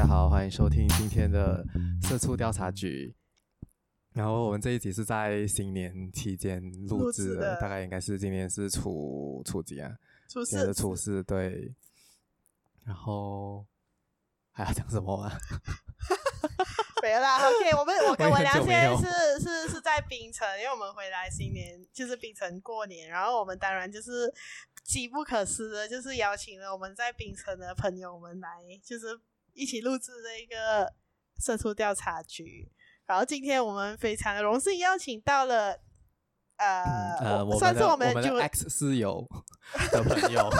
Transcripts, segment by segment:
大家好，欢迎收听今天的社畜调查局。然后我们这一集是在新年期间录制的，的大概应该是今年是初初几啊？初四，初四，对。然后还要讲什么啊？没了啦，OK。我们我跟文良现在是是是在槟城，因为我们回来新年就是槟城过年，然后我们当然就是机不可失的，就是邀请了我们在槟城的朋友们来，就是一起录制这一个社畜调查局。然后今天我们非常的荣幸邀请到了。呃，呃算是我们，我们的 X 室友的朋友，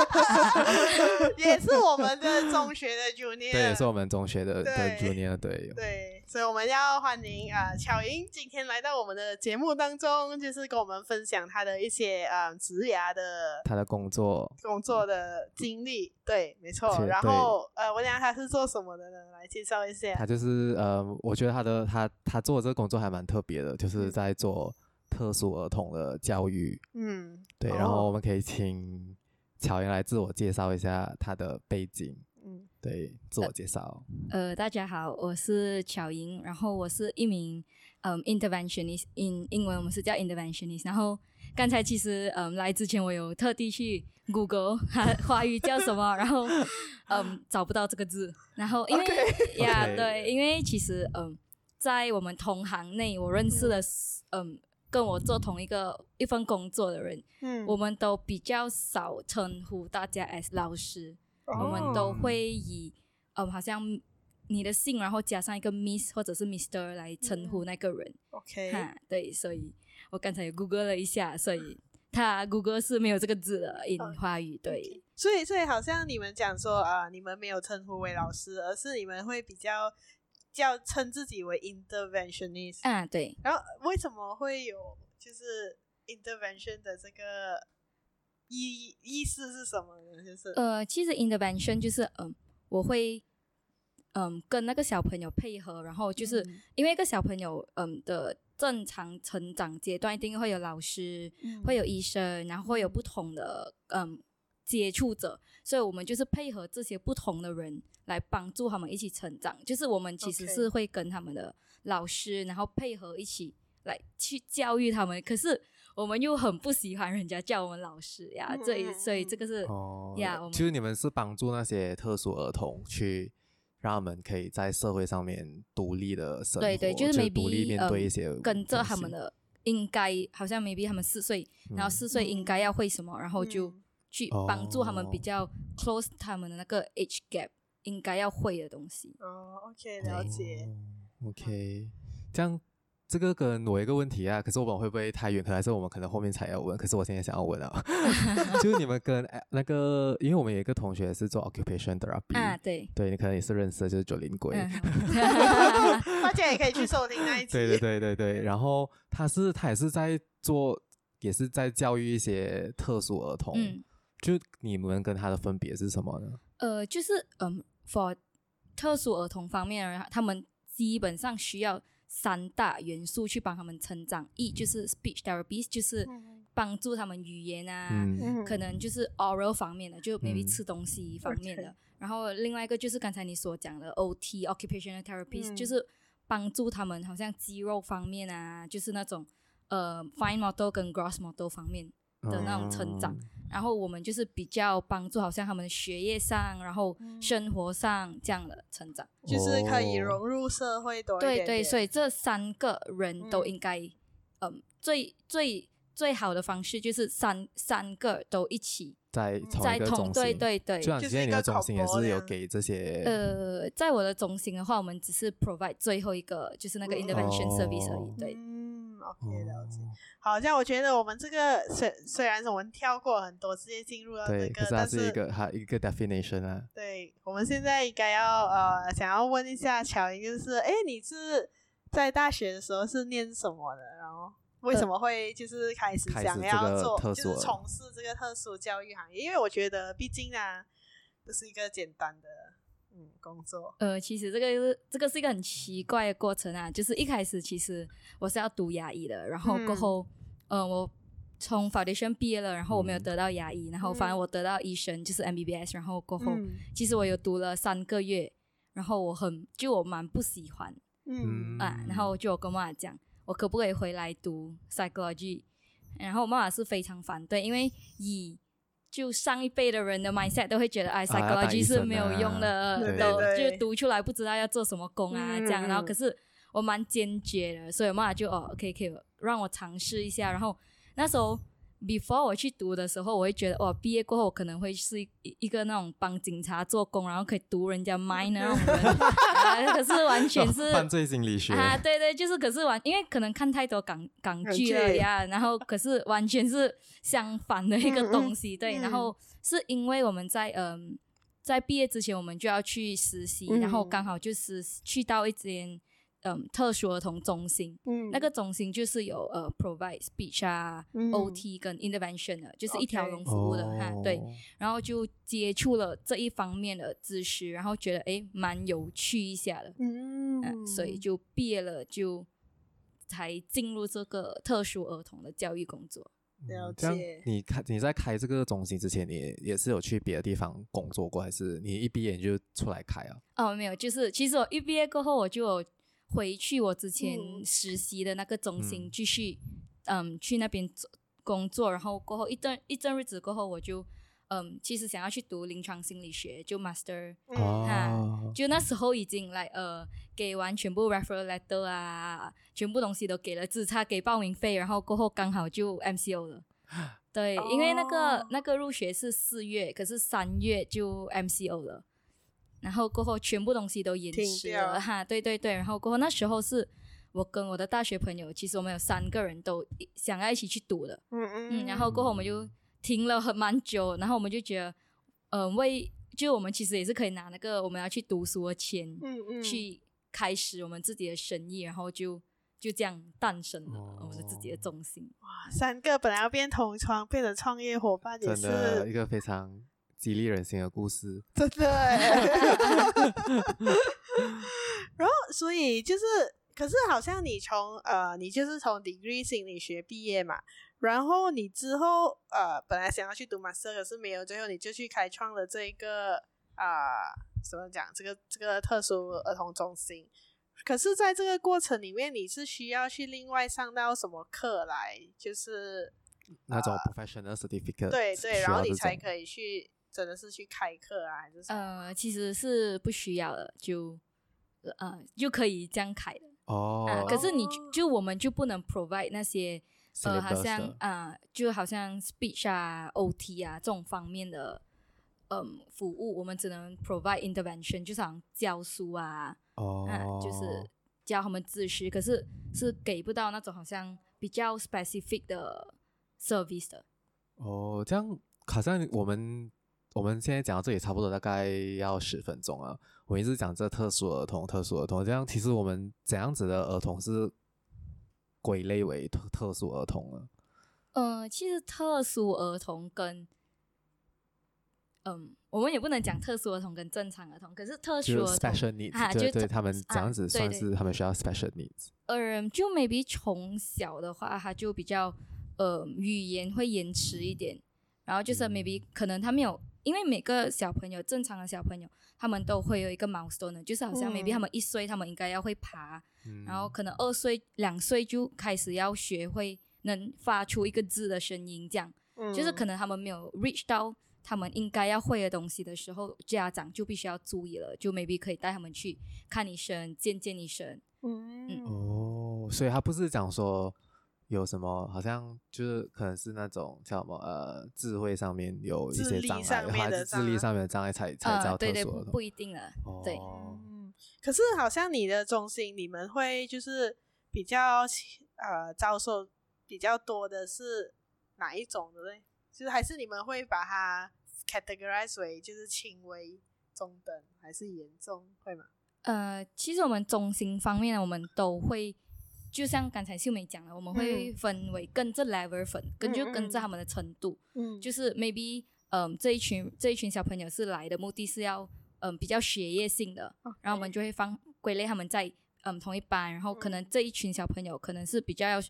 也是我们的中学的 Junior，对，也是我们中学的的 Junior 队友，对，所以我们要欢迎啊、呃，巧莹今天来到我们的节目当中，就是跟我们分享她的一些呃职涯的她的工作工作的经历，对，没错。然后呃，我讲她是做什么的呢？来介绍一下。她就是呃，我觉得她的她她做的这个工作还蛮特别的，就是在做。特殊儿童的教育，嗯，对，然后我们可以请巧莹来自我介绍一下她的背景，嗯，对，自我介绍。呃，呃，大家好，我是巧莹，然后我是一名嗯 interventionist，英英文我们是叫 interventionist。然后刚才其实嗯来之前我有特地去 Google 它 华语叫什么，然后嗯找不到这个字，然后因为呀.对，因为其实嗯在我们同行内我认识的嗯。跟我做同一个一份工作的人，嗯，我们都比较少称呼大家 as 老师，哦、我们都会以嗯，好像你的姓，然后加上一个 Miss 或者是 Mister 来称呼那个人。嗯、OK，哈，对，所以我刚才也 Google 了一下，所以他 Google 是没有这个字的，英华语对。Okay. 所以，所以好像你们讲说啊、呃，你们没有称呼为老师，而是你们会比较。叫称自己为 interventionist 啊，对。然后为什么会有就是 intervention 的这个意意思是什么呢？就是呃，其实 intervention 就是嗯、呃，我会嗯、呃、跟那个小朋友配合，然后就是、嗯、因为一个小朋友嗯、呃、的正常成长阶段一定会有老师，嗯、会有医生，然后会有不同的嗯。呃接触者，所以我们就是配合这些不同的人来帮助他们一起成长。就是我们其实是会跟他们的老师，然后配合一起来去教育他们。可是我们又很不喜欢人家叫我们老师呀，所以所以这个是哦呀。其实你们是帮助那些特殊儿童去让他们可以在社会上面独立的生活，对对，就是 maybe 独立面对一些、呃、跟着他们的应该好像 maybe 他们四岁，然后四岁应该要会什么，嗯、然后就。去帮助他们比较 close 他们的那个 age gap 应该要会的东西。哦，OK，了解。哦、OK，这样这个跟我一个问题啊，可是我们会不会太远？可还是我们可能后面才要问？可是我现在想要问啊，就是你们跟那个，因为我们有一个同学是做 occupation therapy 啊，对，对你可能也是认识的，就是九零鬼，大家也可以去收听那一集。对对对对对，然后他是他也是在做，也是在教育一些特殊儿童。嗯就你们跟他的分别是什么呢？呃，就是嗯，for 特殊儿童方面，他们基本上需要三大元素去帮他们成长。一就是 speech therapy，就是帮助他们语言啊，嗯、可能就是 oral 方面的，就 maybe 吃东西方面的。嗯、然后另外一个就是刚才你所讲的 OT，occupational therapy，、嗯、就是帮助他们好像肌肉方面啊，就是那种呃 fine motor 跟 gross motor 方面的那种成长。嗯然后我们就是比较帮助，好像他们的学业上，然后生活上这样的成长，嗯、就是可以融入社会多一点点。对对，所以这三个人都应该，嗯，嗯，最最最好的方式就是三三个都一起在在同对对对。就现在你的中心也是有给这些。呃，在我的中心的话，我们只是 provide 最后一个，就是那个 intervention service 而已。哦、对。OK，了解。好像我觉得我们这个虽虽然我们跳过很多，直接进入到这个，但，是它是一个它一个 definition 啊。对，我们现在应该要呃，想要问一下乔英，就是哎，你是在大学的时候是念什么的？然后为什么会就是开始想要做，就是从事这个特殊教育行业？因为我觉得，毕竟啊，这是一个简单的。嗯，工作。呃，其实这个是这个是一个很奇怪的过程啊，就是一开始其实我是要读牙医的，然后过后，嗯、呃，我从 foundation 毕业了，然后我没有得到牙医，嗯、然后反而我得到医生，就是 MBBS，然后过后、嗯、其实我有读了三个月，然后我很就我蛮不喜欢，嗯。啊，然后就我跟妈妈讲，我可不可以回来读 psychology，然后我妈妈是非常反对，因为以就上一辈的人的 mindset 都会觉得哎、啊、psychology 是没有用的，啊、都就读出来不知道要做什么工啊、嗯、这样，然后可是我蛮坚决的，所以我妈妈就哦可以可以让我尝试一下，然后。那时候，before 我去读的时候，我会觉得哇，毕业过后我可能会是一一个那种帮警察做工，然后可以读人家 mind 那种人、啊。可是完全是、哦、犯罪心理学啊，对对，就是可是完，因为可能看太多港港剧了呀，然后可是完全是相反的一个东西。对，然后是因为我们在嗯，在毕业之前我们就要去实习，然后刚好就是去到一间。嗯，特殊儿童中心，嗯，那个中心就是有呃，provide speech 啊、嗯、OT 跟 intervention 的，就是一条龙服务的哈、对，然后就接触了这一方面的知识，然后觉得诶蛮有趣一下的，嗯、啊，所以就毕业了，就才进入这个特殊儿童的教育工作。了解。嗯、你开你在开这个中心之前，你也是有去别的地方工作过，还是你一毕业你就出来开啊？哦，没有，就是其实我一毕业过后我就有。回去我之前实习的那个中心继续，嗯，嗯，去那边做工作，然后过后一阵一阵日子过后，我就嗯，其实想要去读临床心理学，就 master，哦、哈，就那时候已经来呃，给完全部 referral letter 啊，全部东西都给了，只差给报名费，然后过后刚好就 MCO 了，对，哦、因为那个那个入学是四月，可是三月就 MCO 了。然后过后全部东西都延迟了哈，对对对。然后过后那时候是我跟我的大学朋友，其实我们有三个人都想要一起去读的，嗯嗯，嗯。然后过后我们就停了很蛮久，然后我们就觉得，嗯、呃，为就我们其实也是可以拿那个我们要去读书的钱，嗯嗯，去开始我们自己的生意，然后就就这样诞生了我们的自己的中心。哇，三个本来要变同窗，变成创业伙伴，也是一个非常。激励人心的故事，真的。然后，所以就是，可是好像你从呃，你就是从 degree 心理学毕业嘛，然后你之后呃，本来想要去读 master，可是没有，最后你就去开创了这一个啊、呃，怎么讲？这个这个特殊儿童中心。可是，在这个过程里面，你是需要去另外上到什么课来，就是那种 professional certificate，呃、对对，然后你才可以去。真的是去开课啊，还是什么？呃，其实是不需要的，就呃就可以这样开的哦、呃。可是你就，就我们就不能 provide 那些呃，好像啊、呃，就好像 speech 啊、OT 啊这种方面的嗯、呃、服务，我们只能 provide intervention，就像教书啊，哦、呃，就是教他们知识，可是是给不到那种好像比较 specific 的 service 的。哦，这样好像我们。我们现在讲到这里差不多大概要十分钟了。我一直讲这特殊儿童，特殊儿童这样，其实我们怎样子的儿童是归类为特特殊儿童呢？嗯、呃，其实特殊儿童跟嗯，我们也不能讲特殊儿童跟正常儿童，可是特殊儿童、就是、special needs，、啊、就对，对他们这样子算是他们需要 special needs。嗯、呃，就 maybe 从小的话，他就比较呃语言会延迟一点，然后就是 maybe、嗯、可能他没有。因为每个小朋友，正常的小朋友，他们都会有一个 milestone，就是好像 maybe 他们一岁，他们应该要会爬，嗯、然后可能二岁、两岁就开始要学会能发出一个字的声音，这样、嗯，就是可能他们没有 reach 到他们应该要会的东西的时候，家长就必须要注意了，就 maybe 可以带他们去看医生、见见医生。嗯，嗯哦，所以他不是讲说。有什么好像就是可能是那种叫什么呃智慧上面有一些障碍，还是智力上面的障碍才才叫特殊儿童？呃、对对不，不一定了。哦、对，嗯，可是好像你的中心，你们会就是比较呃遭受比较多的是哪一种的呢？就是还是你们会把它 categorize 为就是轻微、中等还是严重，会吗？呃，其实我们中心方面，我们都会。就像刚才秀美讲了，我们会分为跟着 level 分，跟、嗯、就跟着他们的程度。嗯，就是 maybe 嗯、呃、这一群这一群小朋友是来的目的是要嗯、呃、比较学业性的.然后我们就会放归类他们在嗯同一班，然后可能这一群小朋友可能是比较要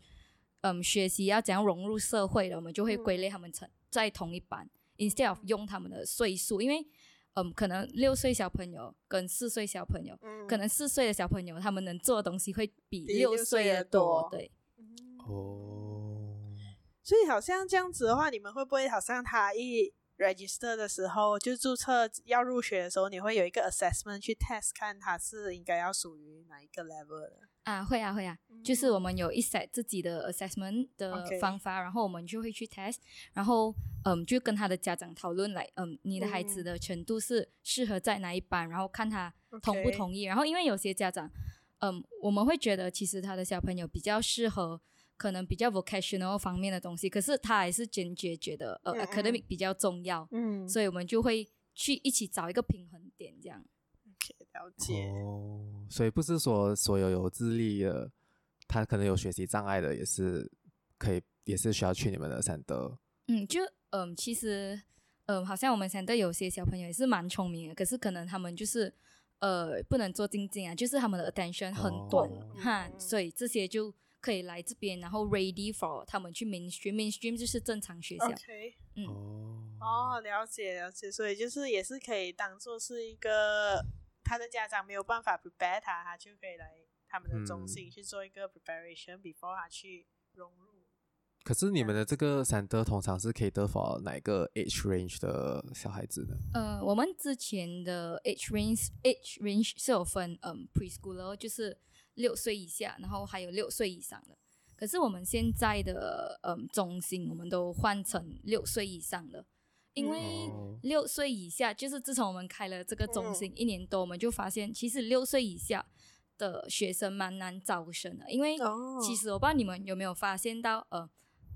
嗯学习要怎样融入社会的，我们就会归类他们成在同一班，嗯，instead of 用他们的岁数，因为嗯可能六岁小朋友跟四岁小朋友，嗯，可能四岁的小朋友他们能做的东西会比六岁的多，对，哦，所以好像这样子的话，你们会不会好像他一 register 的时候，就注册要入学的时候，你会有一个 assessment 去 test 看他是应该要属于哪一个 level 的啊？会啊会啊，嗯、就是我们有一 set 自己的 assessment 的方法.然后我们就会去 test，然后嗯，就跟他的家长讨论来，嗯，你的孩子的程度是适合在哪一班，然后看他同不同意。然后因为有些家长，嗯，我们会觉得其实他的小朋友比较适合。可能比较 vocational 方面的东西，可是他还是坚决觉得呃、嗯、academic 比较重要，嗯，所以我们就会去一起找一个平衡点，这样。OK，了解。哦，所以不是说所有有智力的，他可能有学习障碍的，也是可以，也是需要去你们的善德。嗯，就嗯，其实嗯，好像我们三德有些小朋友也是蛮聪明的，可是可能他们就是呃不能做静静啊，就是他们的 attention 很短，哦、哈，所以这些就。可以来这边，然后 ready for 他们去 mainstream，mainstream 就是正常学校。Okay. 嗯，哦，了解了解，所以就是也是可以当做是一个他的家长没有办法 prepare 他，他就可以来他们的中心去做一个 preparation before 他去融入。可是你们的这个善德通常是可以得 for 哪一个 age range 的小孩子呢？呃，我们之前的 age range age range 是有分嗯 preschooler 就是。六岁以下，然后还有六岁以上的。可是我们现在的嗯中心，我们都换成六岁以上的，因为六岁以下就是自从我们开了这个中心一年多，我们就发现其实六岁以下的学生蛮难招生的。因为其实我不知道你们有没有发现到，呃，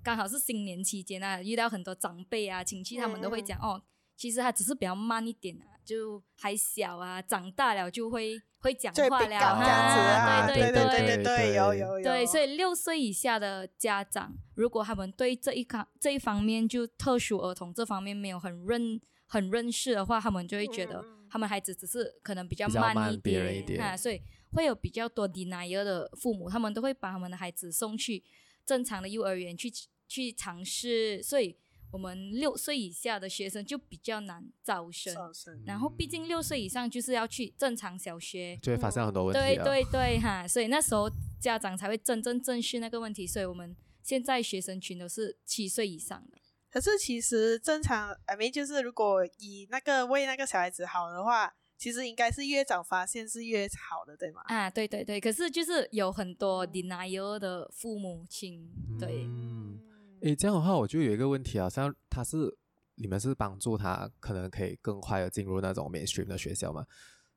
刚好是新年期间啊，遇到很多长辈啊、亲戚，他们都会讲哦，其实他只是比较慢一点啊，就还小啊，长大了就会。会讲话了，这样子啊，对对对对对对，有有有。对，所以六岁以下的家长，如果他们对这一方这一方面就特殊儿童这方面没有很认很认识的话，他们就会觉得他们孩子只是可能比较慢一点，一点啊，所以会有比较多 denial 的父母，他们都会把他们的孩子送去正常的幼儿园去去尝试，所以。我们六岁以下的学生就比较难招生，生然后毕竟六岁以上就是要去正常小学，就会发生很多问题。对对对哈，所以那时候家长才会真正正视那个问题。所以我们现在学生群都是七岁以上的。可是其实正常，I mean 就是如果以那个为那个小孩子好的话，其实应该是越早发现是越好的，对吗？啊，对对对。可是就是有很多 denial 的父母亲，对。嗯诶，这样的话我就有一个问题啊，像他是你们是帮助他可能可以更快的进入那种 mainstream 的学校吗？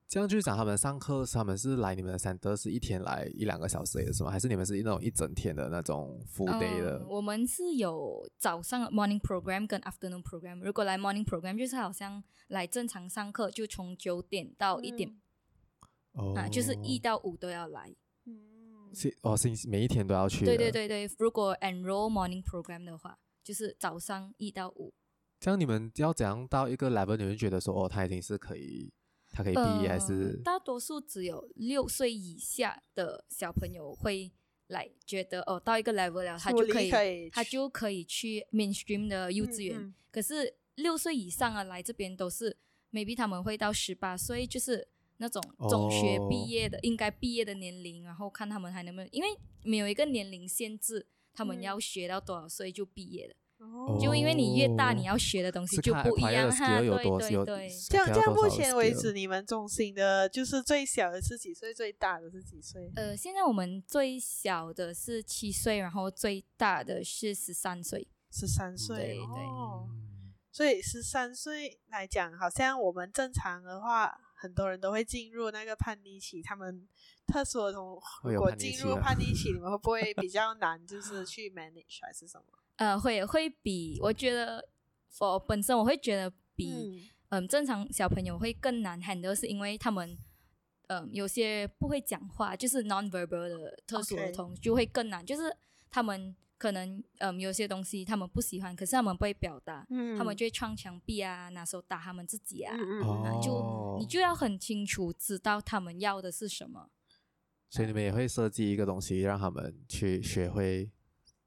这样就是讲他们上课，他们是来你们的善德是一天来一两个小时也是吗？还是你们是那种一整天的那种 full day 的？嗯，我们是有早上 morning program 跟 afternoon program。如果来 morning program 就是好像来正常上课，就从九点到一点，哦，啊，就是一到五都要来。是哦，星期每一天都要去。对对对对，如果 enroll morning program 的话，就是早上一到五。这样你们要怎样到一个 level？你们觉得说哦，他已经是可以，他可以毕业、呃、还是？大多数只有六岁以下的小朋友会来觉得哦，到一个 level 了，他就可以，可以他就可以去 mainstream 的幼稚园。嗯嗯，可是六岁以上啊，来这边都是 maybe 他们会到十八岁，就是。那种中学毕业的、oh. 应该毕业的年龄，然后看他们还能不能，因为没有一个年龄限制，他们要学到多少岁就毕业了。Oh. 就因为你越大，你要学的东西就不一样哈。对对对，这样这样，目前为止你们中心的就是最小的是几岁，最大的是几岁？呃，现在我们最小的是七岁，然后最大的是十三岁。十三岁，对对。哦，所以十三岁来讲，好像我们正常的话。很多人都会进入那个叛逆期，他们特殊儿童如果进入叛逆期，你 们会不会比较难，就是去 manage 还是什么？呃，会会比我觉得，我本身我会觉得比嗯、呃、正常小朋友会更难 handle，是因为他们嗯、呃、有些不会讲话，就是 non-verbal 的特殊儿童就会更难.就是他们。可能嗯，有些东西他们不喜欢，可是他们不会表达，嗯、他们就会撞墙壁啊，拿手打他们自己啊，就你就要很清楚知道他们要的是什么。所以你们也会设计一个东西让他们去学会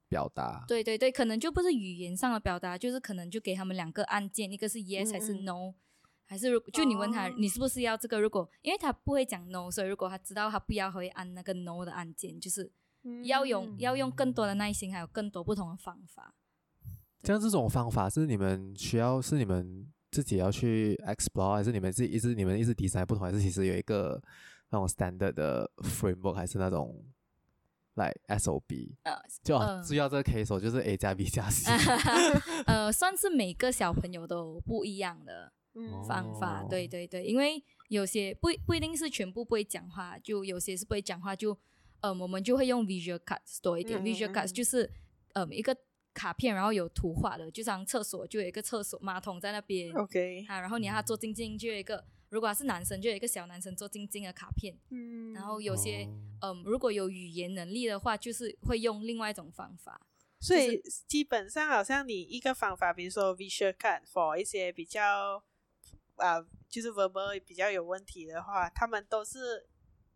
表达。对对对，可能就不是语言上的表达，就是可能就给他们两个按键，一个是 yes 还是 no，还是如就你问他、哦、你是不是要这个？如果因为他不会讲 no，所以如果他知道他不要，会按那个 no 的按键，就是要用、嗯、要用更多的耐心，还有更多不同的方法。像这种方法是你们需要是你们自己要去 explore，还是你们自己一直你们一直 design 不同，还是其实有一个那种 standard 的 framework，还是那种 like SOB？呃，就主要这个 case 就是 A 加 B 加 C。呃，算是每个小朋友都不一样的方法，嗯、对对对，因为有些不不一定是全部不会讲话，就有些是不会讲话，就呃我们就会用 visual cards 多一点、嗯、，visual cards 就是嗯一个。卡片，然后有图画的，就像厕所，就有一个厕所马桶在那边。OK，啊，然后你让他坐静静，就有一个，如果他是男生，就有一个小男生做晶晶的卡片。嗯，然后有些，嗯、呃，如果有语言能力的话，就是会用另外一种方法。所以、就是、基本上好像你一个方法，比如说 visual card for 一些比较，啊、呃，就是 verbal 比较有问题的话，他们都是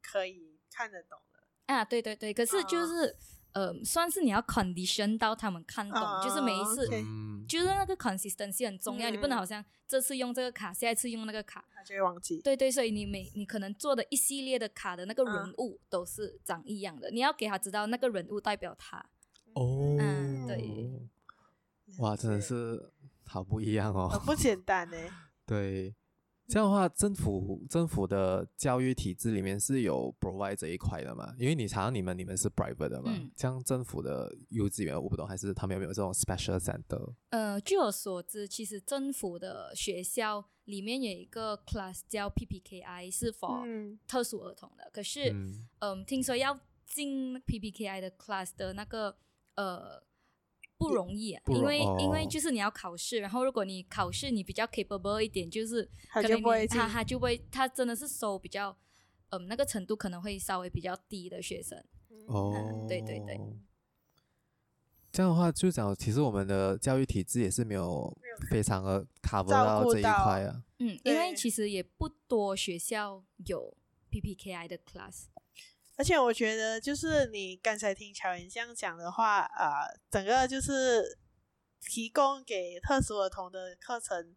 可以看得懂的。啊，对对对，可是就是。哦呃，算是你要 condition 到他们看懂，uh, 就是每一次，okay. 就是那个 consistency 很重要，嗯，你不能好像这次用这个卡，下一次用那个卡，他就会忘记。对对，所以你每你可能做的一系列的卡的那个人物都是长一样的，uh. 你要给他知道那个人物代表他。哦，嗯，对，哇，真的是好不一样哦，很不简单呢。对。这样的话，政府政府的教育体制里面是有 provide 这一块的嘛？因为你常常你们你们是 private 的嘛？嗯、像政府的幼稚园，我不懂，还是他们有没有这种 special center？呃，据我所知，其实政府的学校里面有一个 class 叫 PPKI，是 for 特殊儿童的。嗯、可是，嗯、呃，听说要进 PPKI 的 class 的那个呃。不容易啊，因为、哦、因为就是你要考试，然后如果你考试你比较 capable 一点，就是可能他他就会他真的是收比较嗯那个程度可能会稍微比较低的学生哦、嗯，对对对。这样的话就讲，其实我们的教育体制也是没有非常的 cover 到这一块啊。嗯，因为其实也不多学校有 PPKI 的 class。而且我觉得，就是你刚才听巧言这样讲的话，啊、呃，整个就是提供给特殊儿童的课程，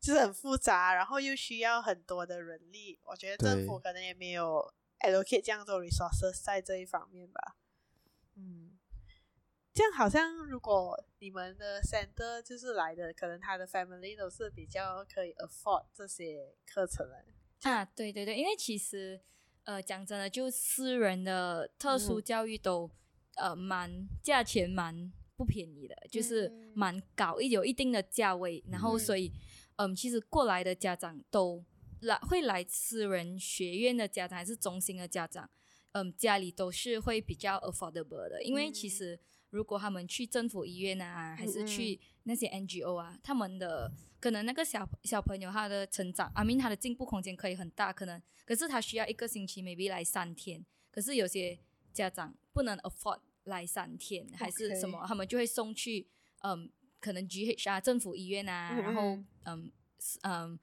就是很复杂，然后又需要很多的人力。我觉得政府可能也没有 allocate 这样做 resources 在这一方面吧。嗯，这样好像如果你们的 center 就是来的，可能他的 family 都是比较可以 afford 这些课程的。啊，对对对，因为其实。呃，讲真的，就私人的特殊教育都，嗯、呃，蛮价钱蛮不便宜的，就是蛮高，一有一定的价位。然后，所以，嗯、呃，其实过来的家长都来会来私人学院的家长，还是中心的家长，嗯、呃，家里都是会比较 affordable 的，因为其实如果他们去政府医院啊，还是去那些 NGO 啊，他们的。可能那个小小朋友他的成长，I mean 他的进步空间可以很大，可能可是他需要一个星期，maybe 来三天。可是有些家长不能 afford 来三天.还是什么，他们就会送去嗯，可能 GH 啊，政府医院啊，嗯、然后嗯嗯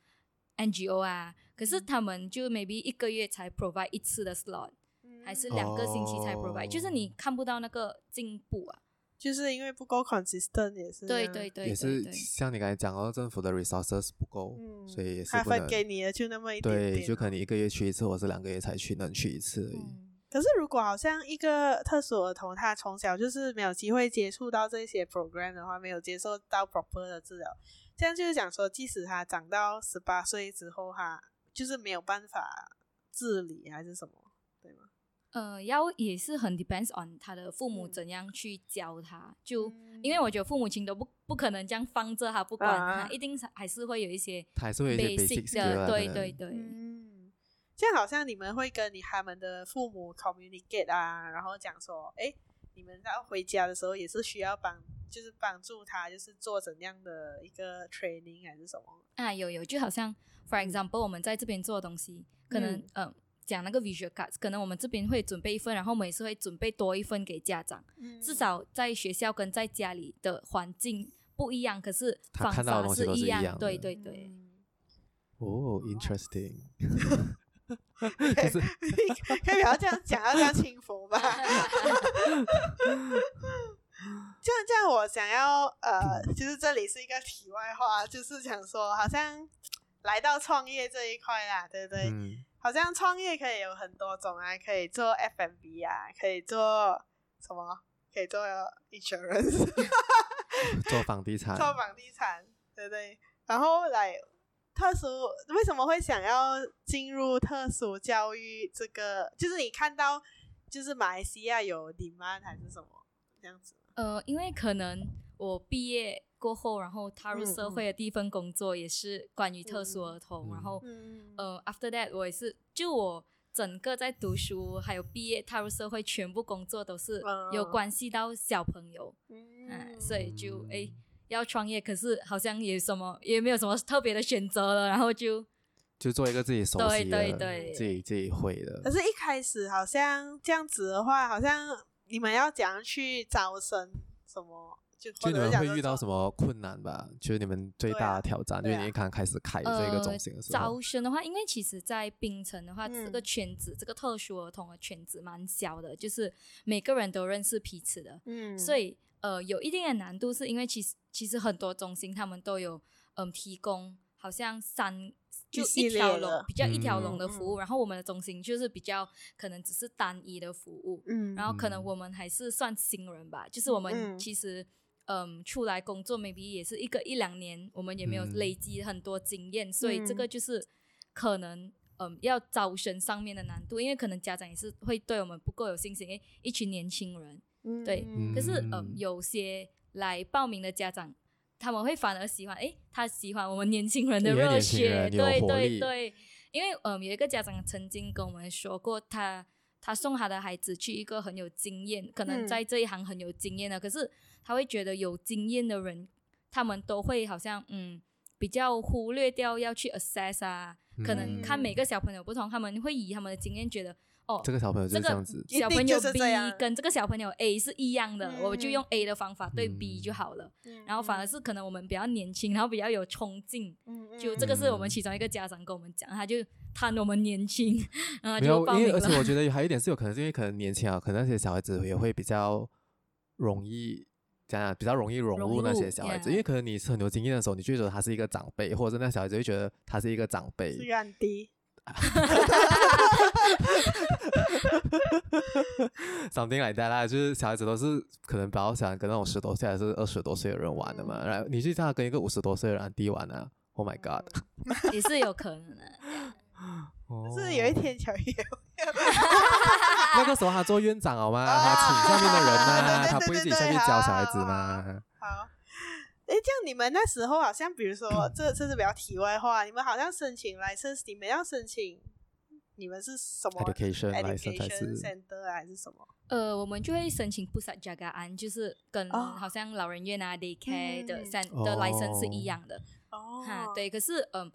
NGO 啊，可是他们就 maybe 一个月才 provide 一次的 slot，、嗯、还是两个星期才 provide，、哦、就是你看不到那个进步啊。就是因为不够 consistent 也是对对对，也是像你刚才讲到政府的 resources 不够、嗯，所以也是他分给你的就那么一点点，对，就可能一个月去一次，或是两个月才去能去一次而已、嗯。可是如果好像一个特殊儿童，他从小就是没有机会接触到这些 program 的话，没有接受到 proper 的治疗，这样就是讲说，即使他长到十八岁之后，哈就是没有办法自理还是什么？呃，要也是很 depends on 他的父母怎样去教他，嗯、就因为我觉得父母亲都不不可能这样放着他不管他，啊、一定还是会有一些 basic 的，还是会有一些 basic 的，对对对。嗯，这样好像你们会跟你他们的父母 communicate 啊，然后讲说，哎，你们要回家的时候也是需要帮，就是帮助他，就是做怎样的一个 training 还是什么？啊，有有，就好像 for example，、嗯、我们在这边做的东西，可能嗯。呃讲那个 visual cards，可能我们这边会准备一份，然后每次会准备多一份给家长。嗯、至少在学校跟在家里的环境不一样，可是方法是一样。一对对对。哦、oh,，interesting。可以可以不要这样讲，要这样轻浮吧。这样这样，我想要呃，就是这里是一个题外话，就是想说，好像来到创业这一块啦，对不对？嗯、好像创业可以有很多种啊，可以做 F&B 啊，可以做什么？可以做 insurance，做房地产，做房地产，对不对？然后来特殊，为什么会想要进入特殊教育？这个就是你看到，就是马来西亚有 demand 还是什么这样子？呃，因为可能我毕业过后，然后踏入社会的第一份工作也是关于特殊儿童，嗯、然后，嗯、呃，after that 我也是，就我整个在读书，还有毕业踏入社会，全部工作都是有关系到小朋友，嗯、呃，所以就哎要创业，可是好像也什么也没有什么特别的选择了，然后就就做一个自己熟悉的，对对对，自己自己会的。可是，一开始好像这样子的话，好像。你们要怎样去招生？什么就就你们会遇到什么困难吧？就是你们最大的挑战，就、啊、是你刚开始开这个中心的时候。呃、招生的话，因为其实，在槟城的话，嗯、这个圈子，这个特殊儿童的圈子蛮小的，就是每个人都认识彼此的。嗯，所以呃，有一定的难度，是因为其实其实很多中心他们都有嗯、呃、提供，好像三。就一条龙，比较一条龙的服务，嗯、然后我们的中心就是比较可能只是单一的服务，嗯，然后可能我们还是算新人吧，就是我们其实嗯、呃、出来工作，maybe 也是一个一两年，我们也没有累积很多经验，嗯、所以这个就是可能嗯、呃、要招生上面的难度，因为可能家长也是会对我们不够有信心，诶，一群年轻人，嗯、对，可是嗯、呃、有些来报名的家长。他们会反而喜欢，哎，他喜欢我们年轻人的热血，对对对。因为嗯，有一个家长曾经跟我们说过，他他送他的孩子去一个很有经验，可能在这一行很有经验的，嗯、可是他会觉得有经验的人，他们都会好像嗯比较忽略掉要去 assess 啊，嗯、可能看每个小朋友不同，他们会以他们的经验觉得。哦，这个小朋友就是这样子，小朋友 B 跟这个小朋友 A 是一样的，我就用 A 的方法对 B 就好了。然后反而是可能我们比较年轻，然后比较有冲劲，就这个是我们其中一个家长跟我们讲，他就贪我们年轻，然后就报名了。因为而且我觉得还有一点是有可能是因为可能年轻啊，可能那些小孩子也会比较容易讲讲，比较容易融入那些小孩子，因为可能你是很有经验的时候，你就觉得他是一个长辈，或者是那小孩子会觉得他是一个长辈。是很低。Something like that 啦，就是小孩子都是可能比较喜欢跟那种十多岁还是二十多岁的人玩的嘛，然后你去叫他跟一个五十多岁的人弟玩呢？Oh my god，也是有可能的。是有一天小月，那个时候他做院长好吗？他请下面的人 呢，他不会自己下去教小孩子吗？好。哎，这样你们那时候好像，比如说，这 这是比较题外话，你们好像申请 license，你们要申请，你们是什么 education education center 还是什么？呃，我们就会申请 Pusat Jagaan，就是跟好像老人院啊、daycare 的 license 是一样的。哦，哈，对，可是嗯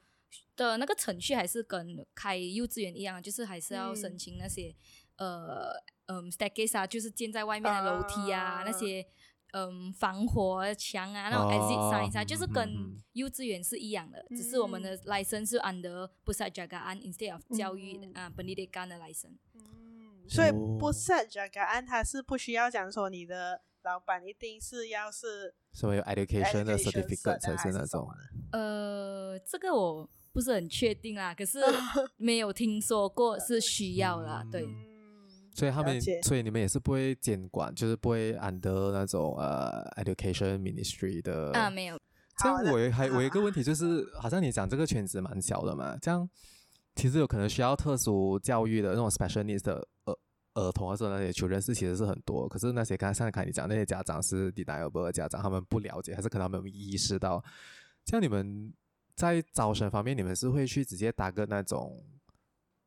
的那个程序还是跟开幼稚园一样，就是还是要申请那些呃嗯 staircase 啊，就是建在外面的楼梯啊那些。嗯，防火墙啊，那种 exit sign 啊，就是跟幼稚园是一样的，只是我们的 license 是 under Pusat Jagaan instead of 教育啊，Pendidikan 的 license。嗯，所以 Pusat Jagaan 它是不需要讲说你的老板一定是要是什么有 education 的 certificate 才是那种。呃，这个我不是很确定啦，可是 没有听说过 是需要啦，对。所以他们，所以你们也是不会监管，就是不会 under 那种呃 education ministry 的啊，没有。这样我还我有一个问题就是，好像你讲这个圈子蛮小的嘛，这样其实有可能需要特殊教育的那种 special needs 的儿儿童或者那些 children 是其实是很多，可是那些刚才上次看你讲那些家长是 deniable 的家长，他们不了解，还是可能他们没有意识到。像你们在招生方面，你们是会去直接打个那种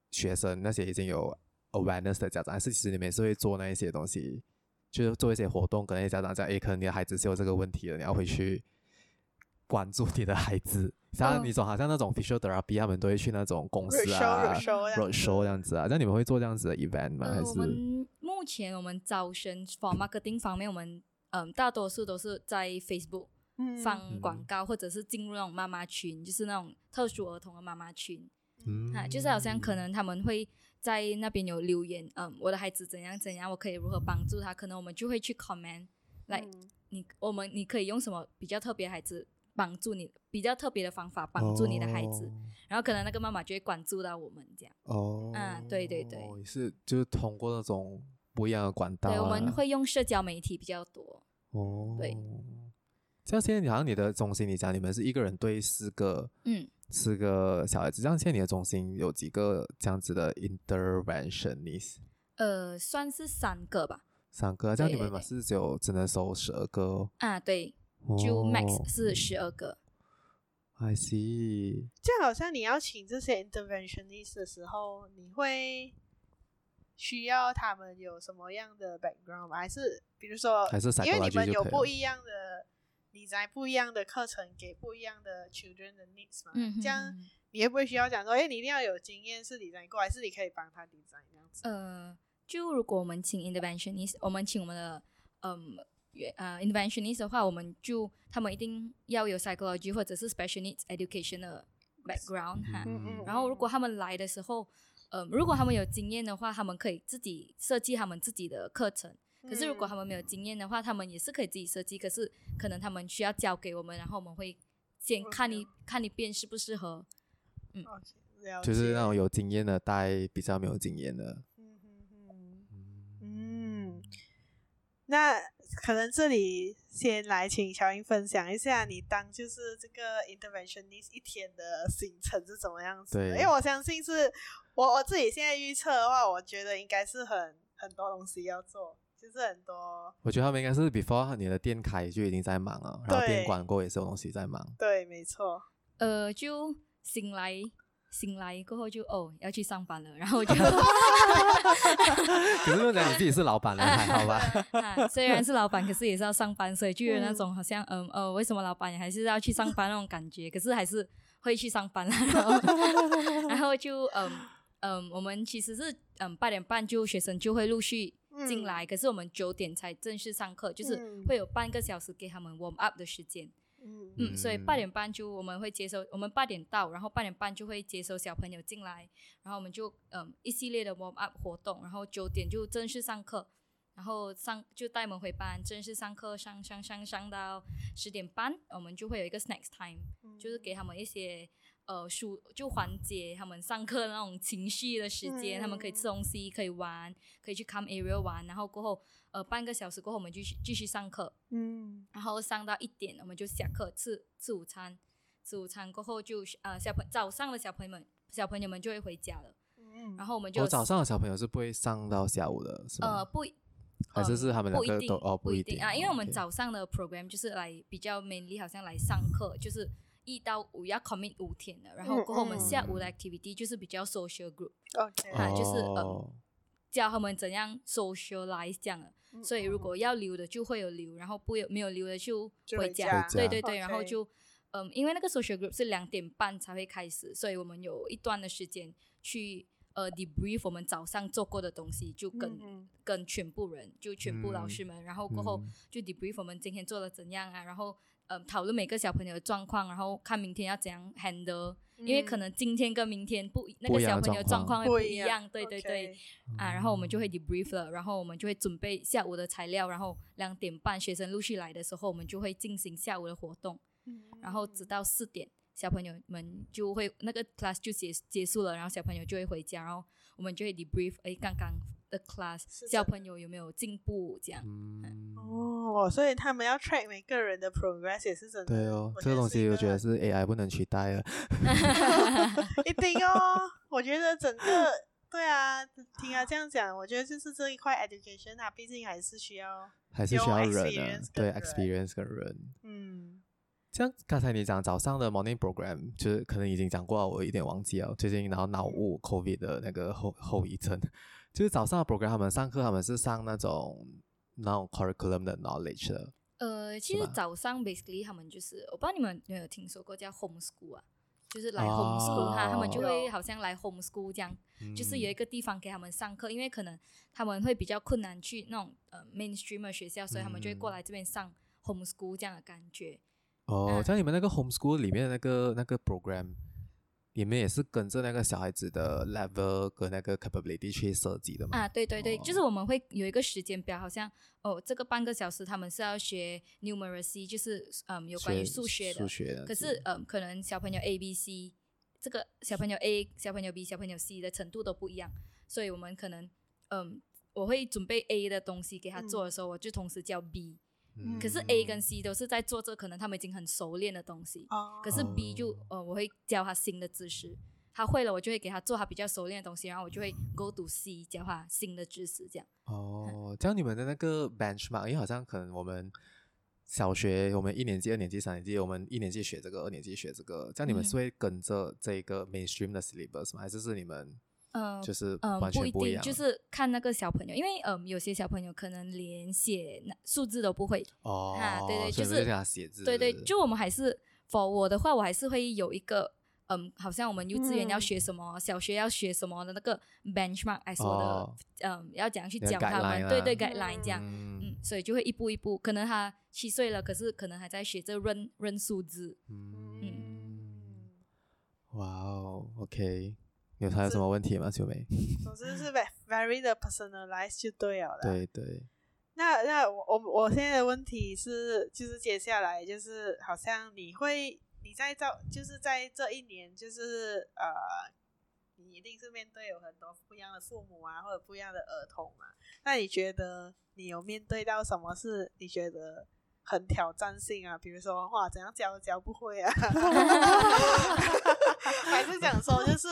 学生，那些已经有。awareness 的家长，还是其实你们是会做那一些东西，就是做一些活动，跟那些家长讲，诶，可能你的孩子是有这个问题的，你要回去关注你的孩子。像你说，好像那种 physiotherapy，他们都会去那种公司啊，roadshow 这样子啊。那你们会做这样子的 event 吗？还是？我们目前我们招生 for marketing 方面，我们嗯大多数都是在 Facebook 放广告，或者是进入那种妈妈群，就是那种特殊儿童的妈妈群。嗯，啊，就是好像可能他们会。在那边有留言，嗯，我的孩子怎样怎样，我可以如何帮助他？可能我们就会去 comment，来，你我们你可以用什么比较特别孩子帮助你，比较特别的方法帮助你的孩子，然后可能那个妈妈就会关注到我们这样。哦，嗯，对对对，是就是通过那种不一样的管道。对，我们会用社交媒体比较多。哦，对。像现在你好像你的中心，你讲你们是一个人对四个，嗯，四个小孩子。这样现在你的中心有几个这样子的 interventionist？呃，算是三个吧。三个，这样你们嘛是只有只能收十二个哦。啊，对，就 max 是十二个。I see。就好像你要请这些 interventionist 的时候，你会需要他们有什么样的 background 吗？还是比如说，还是因为你们有不一样的。你在不一样的课程给不一样的 children 的 needs 嘛？嗯，这样你也不会需要讲说，哎，你一定要有经验是 design 过，还是你可以帮他这样子？呃，就如果我们请 interventionist，我们请我们的嗯呃 interventionist 的话，我们就他们一定要有 psychology 或者是 special needs education 的 background 哈。然后如果他们来的时候，呃，如果他们有经验的话，他们可以自己设计他们自己的课程。可是如果他们没有经验的话，他们也是可以自己设计。可是可能他们需要交给我们，然后我们会先看一看一遍适不适合。嗯，就是那种有经验的带比较没有经验的。嗯嗯嗯。那可能这里先来请乔英分享一下，你当就是这个 interventionist 一天的行程是怎么样子。因为我相信是我我自己现在预测的话，我觉得应该是很很多东西要做。其实很多，我觉得他们应该是 before 你的店开就已经在忙了，然后店关过也是有东西在忙。对，没错。呃，就醒来，醒来过后就哦要去上班了，然后就。可是讲你自己是老板了，还好吧？啊，虽然是老板，可是也是要上班，所以就有那种好像嗯呃为什么老板你还是要去上班那种感觉，可是还是会去上班了，然后 然后就嗯嗯我们其实是嗯八点半就学生就会陆续。进来，可是我们九点才正式上课，就是会有半个小时给他们 warm up 的时间。嗯嗯，所以八点半就我们会接收，我们八点到，然后八点半就会接收小朋友进来，然后我们就嗯一系列的 warm up 活动，然后九点就正式上课，然后上就带我们回班，正式上课上上上上到十点半，我们就会有一个 snacks time，就是给他们一些。呃，舒就缓解他们上课那种情绪的时间，嗯、他们可以吃东西，可以玩，可以去 come area 玩，然后过后呃半个小时过后，我们继续继续上课，嗯，然后上到一点，我们就下课吃吃午餐，吃午餐过后就呃小朋早上的小朋友们小朋友们就会回家了，嗯，然后我们就、哦、早上的小朋友是不会上到下午的，是吗？呃不，还是是他们两个都哦不一定啊，因为我们早上的 program 就是来比较 mainly 好像来上课，就是。一到五要 commit 五天的，然后过后我们下午的 activity 就是比较 social group，OK，啊，就是呃教他们怎样 socialize 这样的，所以如果要留的就会有留，然后不有没有留的就回家，对对对，然后就嗯，因为那个 social group 是两点半才会开始，所以我们有一段的时间去呃 debrief 我们早上做过的东西，就跟跟全部人就全部老师们，然后过后就 debrief 我们今天做的怎样啊，然后。嗯，讨论每个小朋友的状况，然后看明天要怎样 handle，嗯、因为可能今天跟明天不那个小朋友状况。会不一样，一样对对对，okay. 啊，然后我们就会 debrief 了，然后我们就会准备下午的材料，然后两点半学生陆续来的时候，我们就会进行下午的活动，嗯、然后直到四点，小朋友们就会那个 class 就结结束了，然后小朋友就会回家，然后我们就会 debrief，哎，刚刚。的 class 小朋友有没有进步？这样、嗯、哦，所以他们要 track 每个人的 progress 也是真的。对哦，这个东西我觉得是 AI 不能取代的。一定哦，我觉得整个对啊，听他这样讲，我觉得就是这一块 education 它毕竟还是需要还是需要人的，对 experience 跟人。嗯，像刚才你讲早上的 morning program，就是可能已经讲过了，我有点忘记了。最近然后脑雾 COVID 的那个后后遗症。就是早上的 program，他们上课他们是上那种那种 curriculum 的 knowledge 的。呃，其实早上 basically 他们就是，我不知道你们有没有听说过叫 home school 啊，就是来 home school 哈、哦，他们就会好像来 home school 这样，嗯、就是有一个地方给他们上课，因为可能他们会比较困难去那种呃 mainstream 的学校，所以他们就会过来这边上 home school 这样的感觉。哦，像、嗯、你们那个 home school 里面的那个那个 program。你们也是跟着那个小孩子的 level 跟那个 capability 去设计的吗？啊，对对对，哦、就是我们会有一个时间表，好像哦，这个半个小时他们是要学 numeracy，就是嗯有关于数学的。数学的。可是嗯，可能小朋友 A、B、C，这个小朋友 A、小朋友 B、小朋友 C 的程度都不一样，所以我们可能嗯，我会准备 A 的东西给他做的时候，嗯、我就同时教 B。嗯、可是 A 跟 C 都是在做这可能他们已经很熟练的东西，哦、可是 B 就呃我会教他新的知识，他会了我就会给他做他比较熟练的东西，然后我就会 go to C 教他新的知识这样。哦，这样你们的那个 benchmark，因为好像可能我们小学我们一年级、二年级、三年级，我们一年级学这个，二年级学这个，这样你们是会跟着这个 mainstream 的 syllabus 吗？还是是你们？嗯，就是嗯，不一定，就是看那个小朋友，因为嗯，有些小朋友可能连写数字都不会哦，啊，对对，就是他写字，对对，就我们还是，for 我的话，我还是会有一个嗯，好像我们幼稚园要学什么，小学要学什么的那个 benchmark 来说的，嗯，要怎样去教他们，对对，guideline 这样，嗯，所以就会一步一步，可能他七岁了，可是可能还在学这认认数字，嗯，哇哦，OK。有他有什么问题吗，秋梅？总之是 very 的 personalized 就对了。对对。那那我我我现在的问题是，就是接下来就是好像你会你在这就是在这一年就是呃，你一定是面对有很多不一样的父母啊，或者不一样的儿童嘛。那你觉得你有面对到什么是你觉得？很挑战性啊，比如说哇，怎样教都教不会啊，还是讲说就是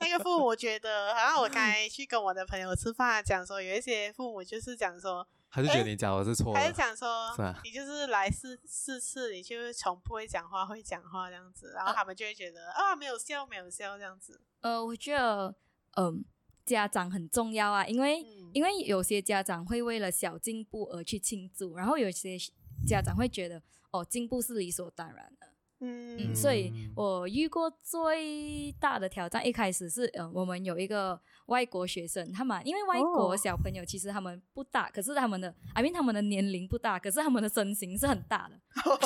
那个父母觉得，好像我刚才去跟我的朋友吃饭，讲说有一些父母就是讲说，还是觉得你讲的是错的，还是讲说你就是来试试次，你就是从不会讲话会讲话这样子，然后他们就会觉得啊，没有笑没有笑这样子。呃，我觉得嗯，家长很重要啊，因为、嗯、因为有些家长会为了小进步而去庆祝，然后有些。家长会觉得哦，进步是理所当然的，嗯，嗯，所以我遇过最大的挑战，一开始是嗯、呃，我们有一个外国学生，他们因为外国小朋友其实他们不大，可是他们的，I mean 他们的年龄不大，可是他们的身形是很大的，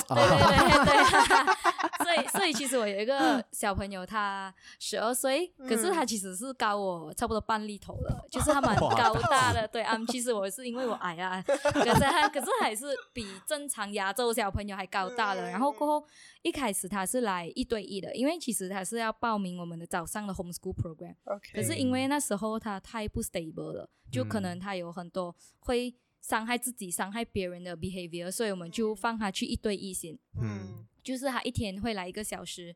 对对对对，所以所以其实我有一个小朋友，他十二岁，可是他其实是高我差不多半粒头了，就是他蛮高大的，对啊，其实我是因为我矮啊，可是他可是还是比正常亚洲小朋友还高大了，然后过后一开始他是来一对一的，因为其实他是要报名我们的早上的 homeschool program，可是因为那时候他太不 stable 了，就可能他有很多会。伤害自己、伤害别人的 behavior，所以我们就放他去一对一先。嗯，就是他一天会来一个小时，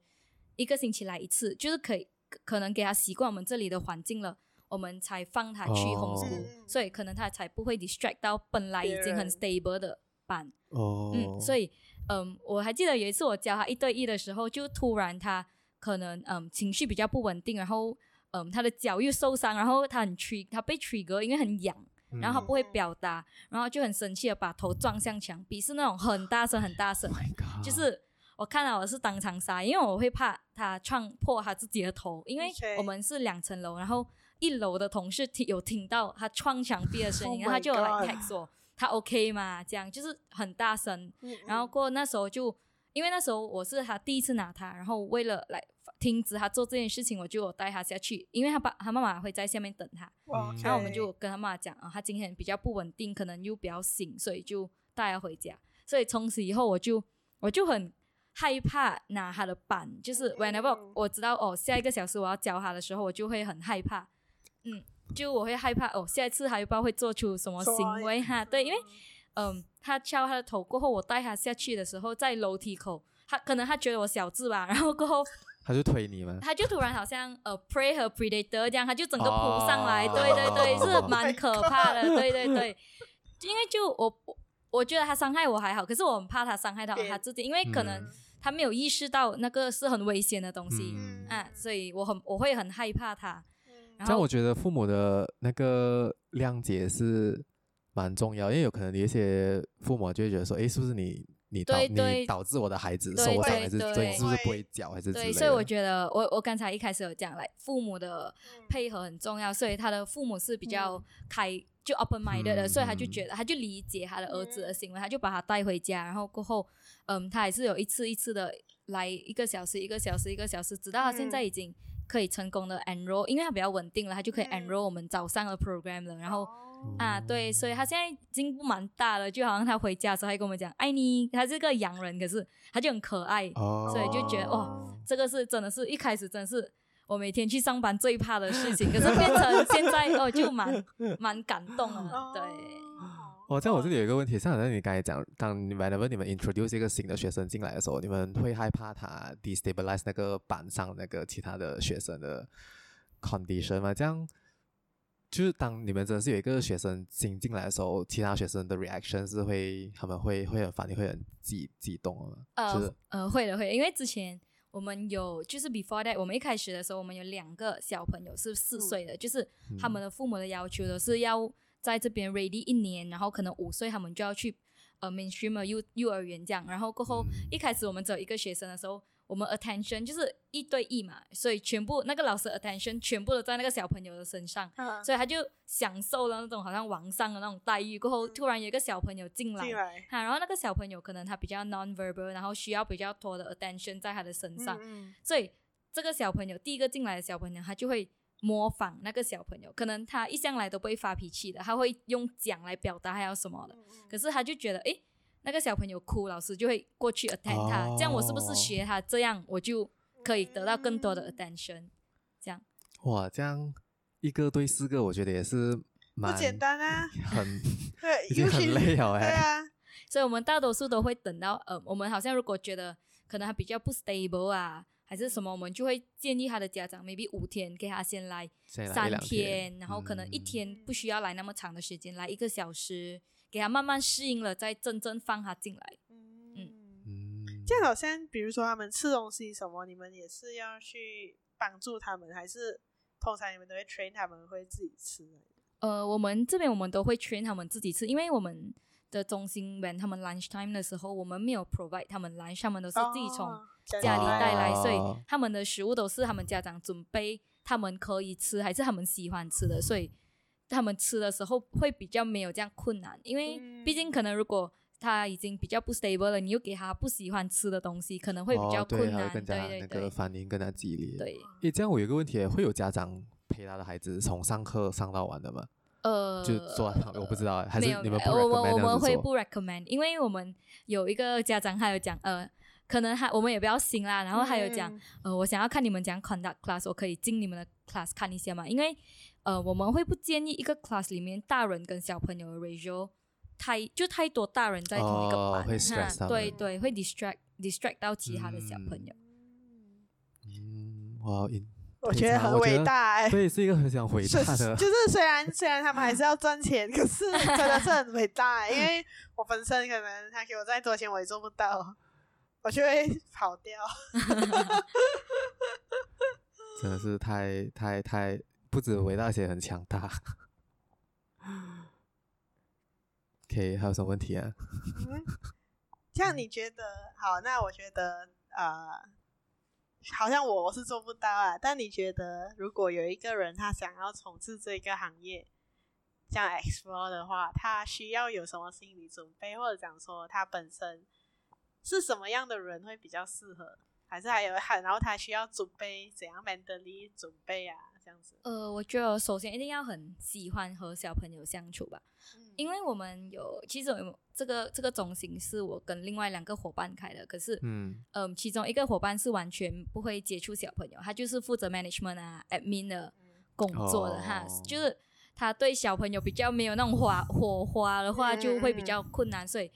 一个星期来一次，就是可以可能给他习惯我们这里的环境了，我们才放他去 homeschool，哦，所以可能他才不会 distract 到本来已经很 stable 的班。哦，嗯，所以嗯，我还记得有一次我教他一对一的时候，就突然他可能嗯情绪比较不稳定，然后嗯他的脚又受伤，然后他很 trigger，他被 trigger，因为很痒。然后他不会表达，然后就很生气的把头撞向墙壁，是那种很大声很大声，oh、就是我看到我是当场杀，因为我会怕他撞破他自己的头，因为我们是两层楼，然后一楼的同事听有听到他撞墙壁的声音，然后他就有来 text 我，他 OK 吗？这样就是很大声，然后过那时候就因为那时候我是他第一次拿他，然后为了来。停止他做这件事情，我就带他下去，因为他爸他妈妈会在下面等他。然后我们就跟他妈妈讲啊，他今天比较不稳定，可能又比较醒，所以就带他回家。所以从此以后，我就我就很害怕拿他的板，就是 whenever 我知道哦，下一个小时我要教他的时候，我就会很害怕。嗯，就我会害怕哦，下一次他又不知道会做出什么行为哈。对，因为嗯，他敲他的头过后，我带他下去的时候，在楼梯口，他可能他觉得我小智吧，然后过后。他就推你们，他就突然好像呃，prey 和 predator 这样，他就整个扑上来，oh. 对对对，是 蛮可怕的，对对对。因为就我我我觉得他伤害我还好，可是我很怕他伤害到他自己，因为可能他没有意识到那个是很危险的东西，嗯，啊，所以我很我会很害怕他。这样我觉得父母的那个谅解是蛮重要，因为有可能有一些父母就会觉得说，哎，是不是你？你导对对你导致我的孩子受伤，还是对是不是不会教，还是对？所以我觉得我我刚才一开始有讲，来父母的配合很重要，所以他的父母是比较开、嗯、就 open minded 的，所以他就觉得他就理解他的儿子的行为，嗯、他就把他带回家，然后过后，嗯，他还是有一次一次的来一个小时，一个小时，一个小时，直到他现在已经可以成功的 enroll，因为他比较稳定了，他就可以 enroll 我们早上的 program 了。然后、哦、啊，对，所以他现在进步蛮大了，就好像他回家的时候还跟我们讲爱你，他是个洋人，可是他就很可爱，哦、所以就觉得哦，这个是真的是一开始真的是我每天去上班最怕的事情，可是变成现在哦就蛮蛮感动了，对。哦，在我这里有一个问题，像好像你刚才讲，当 whenever 你们 introduce 一个新的学生进来的时候，你们会害怕他 destabilize 那个班上那个其他的学生的 condition 吗？这样就是当你们真的是有一个学生新进来的时候，其他学生的 reaction 是会他们会会很反应会很激激动吗？呃、呃会的会的，因为之前我们有就是 before that 我们一开始的时候，我们有两个小朋友是四岁的，嗯、就是他们的父母的要求都是要。在这边 ready 一年，然后可能五岁他们就要去呃 mainstream 幼幼儿园这样，然后过后、嗯、一开始我们只有一个学生的时候，我们 attention 就是一对一嘛，所以全部那个老师 attention 全部都在那个小朋友的身上，啊、所以他就享受了那种好像网上的那种待遇。过后突然有一个小朋友进来，啊，然后那个小朋友可能他比较 non-verbal，然后需要比较多的 attention 在他的身上，嗯嗯所以这个小朋友第一个进来的小朋友他就会。模仿那个小朋友，可能他一向来都不会发脾气的，他会用讲来表达还要什么的。可是他就觉得，诶，那个小朋友哭，老师就会过去 attend 他，哦、这样我是不是学他这样，我就可以得到更多的 attention？这样。哇，这样一个对四个，我觉得也是蛮不简单啊，很 对，已经很累了哎。对啊，所以我们大多数都会等到，呃，我们好像如果觉得可能他比较不 stable 啊。还是什么，我们就会建议他的家长，maybe 五天给他先来三天，天然后可能一天不需要来那么长的时间，嗯、来一个小时，给他慢慢适应了，再真正放他进来。嗯嗯，就好像比如说他们吃东西什么，你们也是要去帮助他们，还是通常你们都会 train 他们会自己吃？呃，我们这边我们都会 train 他们自己吃，因为我们的中心 when 他们 lunch time 的时候，我们没有 provide 他们 lunch，他们都是自己从。哦家里带来，所以他们的食物都是他们家长准备，他们可以吃还是他们喜欢吃的，所以他们吃的时候会比较没有这样困难，因为毕竟可能如果他已经比较不 stable 了，你又给他不喜欢吃的东西，可能会比较困难，对对对，那个反应更加激烈。对，诶，这样我有个问题，会有家长陪他的孩子从上课上到晚的吗？呃，就做我不知道，还是你们不 recommend 我们我们会不 recommend，因为我们有一个家长他有讲，呃。可能还我们也比较新啦，然后还有讲，嗯、呃，我想要看你们讲 conduct class，我可以进你们的 class 看一下嘛？因为，呃，我们会不建议一个 class 里面大人跟小朋友的 ratio 太就太多大人在同一个班，哦、会 stress 到，对对，会 distract distract 到其他的小朋友。嗯，哇，我觉得很伟大所以，是一个很想伟大的，就是虽然虽然他们还是要赚钱，可是真的是很伟大，因为我本身可能他给我再多钱我也做不到。我就会跑掉，真的是太太太不止伟大，些很强大。OK，还有什么问题啊？嗯，这样你觉得好？那我觉得呃，好像我是做不到啊。但你觉得，如果有一个人他想要从事这个行业，像 explore 的话，他需要有什么心理准备，或者讲说他本身？是什么样的人会比较适合？还是还有很，然后他需要准备怎样 mentally 准备啊？这样子。呃，我觉得首先一定要很喜欢和小朋友相处吧，嗯、因为我们有其实有这个这个中心是我跟另外两个伙伴开的，可是嗯嗯、呃，其中一个伙伴是完全不会接触小朋友，他就是负责 management 啊 admin 的工作的哈，哦、就是他对小朋友比较没有那种火火花的话，就会比较困难，嗯、所以。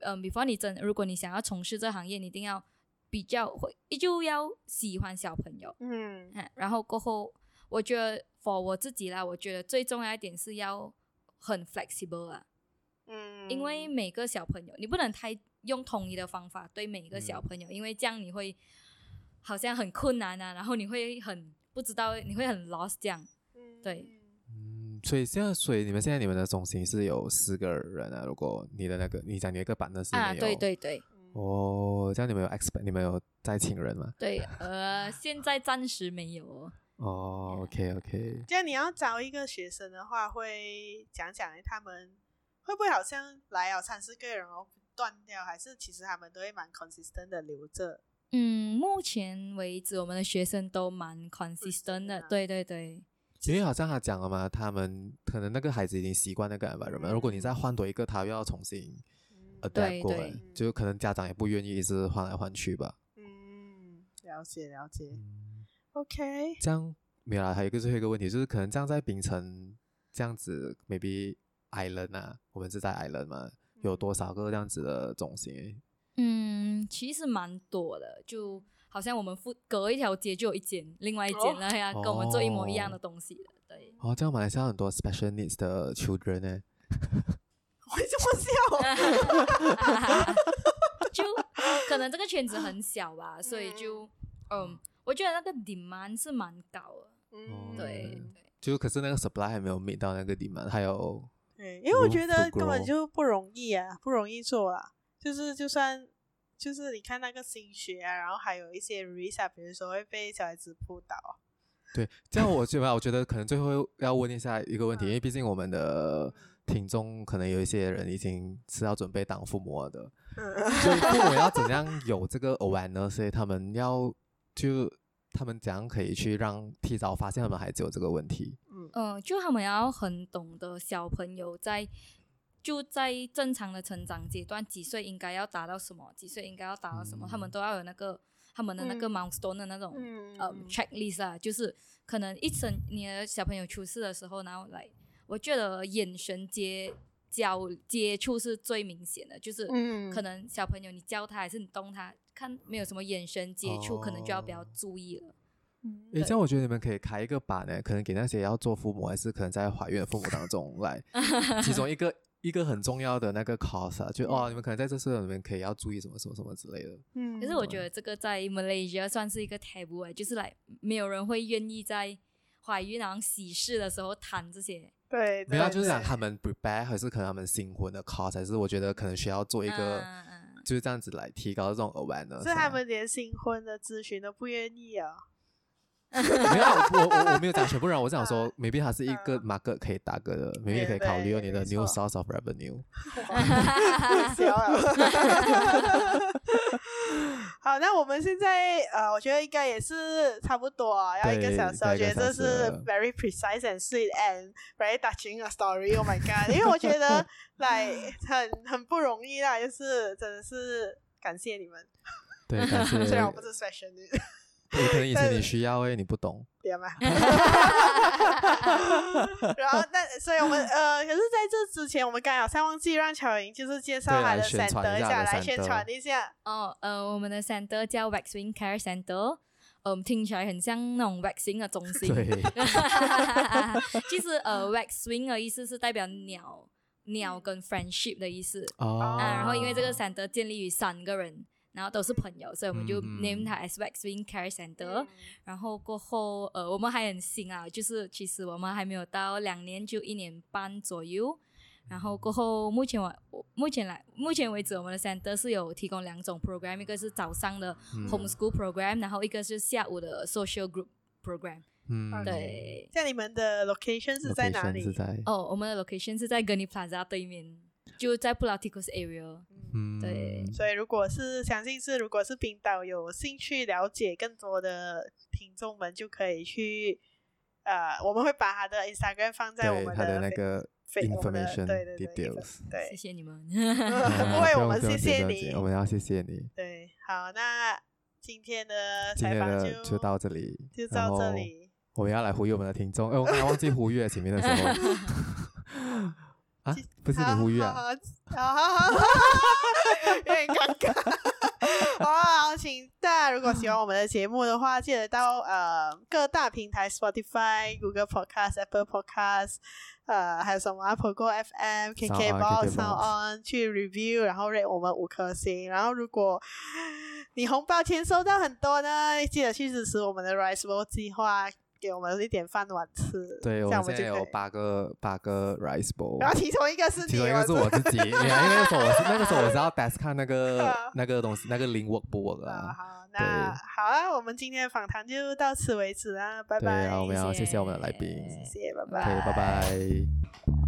嗯，比方你真，如果你想要从事这行业，你一定要比较会，就要喜欢小朋友。嗯，然后过后，我觉得 for 我自己啦，我觉得最重要一点是要很 flexible 啊。嗯，因为每个小朋友，你不能太用统一的方法对每一个小朋友，嗯、因为这样你会好像很困难啊，然后你会很不知道，你会很 lost 这样。嗯，对。所以现在，所以你们现在你们的中心是有四个人啊。如果你的那个，你讲你一个版的是没有，啊，对对对。哦，这样你们有 expect，你们有在请人吗？对，呃，现在暂时没有。哦，OK OK。这样你要找一个学生的话，会讲讲他们会不会好像来了三四个人哦断掉，还是其实他们都会蛮 consistent 的留着嗯，目前为止，我们的学生都蛮 consistent 的，对对对。因为好像他讲了嘛，他们可能那个孩子已经习惯那个 environment，如果你再换多一个，他又要重新 adapt 过来，就可能家长也不愿意一直换来换去吧。嗯，了解了解。OK，这样没有啦，还有一个最后一个问题，就是可能这样在槟城这样子，maybe island 啊，我们是在 island 嘛，有多少个这样子的中心？嗯，其实蛮多的，就。好像我们附隔一条街就有一间，另外一间了呀，跟我们做一模一样的东西的，对。哦，这样马来西亚很多 special needs 的 children 呢？为什么笑？就可能这个圈子很小吧，所以就嗯，我觉得那个 demand 是蛮高的。嗯，对对。就可是那个 supply 还没有 meet 到那个 demand，还有。对，因为我觉得根本就不容易啊，不容易做啊，就是就算。就是你看那个新学啊，然后还有一些 risk，比如说会被小孩子扑倒。对，这样我觉得，我觉得可能最后要问一下一个问题，嗯、因为毕竟我们的听众可能有一些人已经是要准备当父母了的，嗯、所以父母要怎样有这个 awareness，所以他们要就他们怎样可以去让提早发现他们孩子有这个问题？嗯，嗯，就他们要很懂得小朋友在。就在正常的成长阶段，几岁应该要达到什么，几岁应该要达到什么，嗯、他们都要有那个他们的那个 milestone 的那种、嗯、呃 checklist 啊，就是可能一生你的小朋友出世的时候，然后来，我觉得眼神接交接触是最明显的，就是可能小朋友你教他还是你动他，看没有什么眼神接触，哦、可能就要比较注意了。诶，这样我觉得你们可以开一个版呢，可能给那些要做父母还是可能在怀孕的父母当中来，其中一个。一个很重要的那个 course 啊，就哦，你们可能在这时候里面可以要注意什么什么什么之类的。嗯，可是我觉得这个在 Malaysia 算是一个 taboo，就是来没有人会愿意在怀孕然后喜事的时候谈这些。对，没有，就是讲他们 prepare 还是可能他们新婚的 course，还是我觉得可能需要做一个，就是这样子来提高这种 awareness。所以他们连新婚的咨询都不愿意啊。没有，我我我没有讲全部人，我是想说，maybe 它是一个 market 可以打个的，maybe 可以考虑你的 new source of revenue。好，那我们现在呃，我觉得应该也是差不多啊，要一个小时。我觉得这是 very precise and sweet and very touching a story。Oh my god！因为我觉得来很很不容易啦，就是真的是感谢你们。对，感谢。虽然我不是 special。也可能以前你需要诶，你不懂。对吗？然后，但所以我们呃，可是在这之前，我们刚好像忘记让巧莹就是介绍他的 center 一下，来宣传一下。哦，呃，我们的 center 叫 Waxwing Care Center，嗯，听起来很像那种 waxing 的中心。对。其实呃，Waxwing 的意思是代表鸟，鸟跟 friendship 的意思。哦。然后因为这个 center 建立于三个人。然后都是朋友，所以我们就 name 它 as Waxwing Care Center。然后过后，呃，我们还很新啊，就是其实我们还没有到两年，就一年半左右。然后过后，目前我目前来目前为止，我们的 center 是有提供两种 program，一个是早上的 homeschool program，然后一个是下午的 social group program。嗯，对。像你们的 location 是在哪里？哦，我们的 location 是在 Gurney Plaza 对面，就在 Pulau Tikus area。嗯，对，所以如果是相信是，如果是冰岛有兴趣了解更多的听众们，就可以去，呃，我们会把他的 Instagram 放在我们的，他的那个 information 对对对 details，对，谢谢你们，不会，我们谢谢你，我们要谢谢你，对，好，那今天的采访就就到这里，就到这里，我们要来呼吁我们的听众，哎，我刚刚忘记呼吁前面的时候。啊，不是你呼吁啊！好好好，有点尴尬。好好，请大家如果喜欢我们的节目的话，记得到呃各大平台，Spotify、Google Podcast、Apple Podcast，呃还有什么 Apple Go FM、KKBox、SoundOn 去 review，然后 rate 我们五颗星。然后如果你红包钱收到很多呢，记得去支持我们的 Rise Bowl 计划。给我们一点饭碗吃。对，我们现在有八个八个 rice bowl，然后其中一个是其中一个是我自己，因为那个时候我是那个时候我是要 test 看那个 那个东西，那个 link work 不 work 啊。好，那好啊，我们今天的访谈就到此为止啊，拜拜。对啊，我们要谢谢我们的来宾，谢谢，拜拜，拜拜。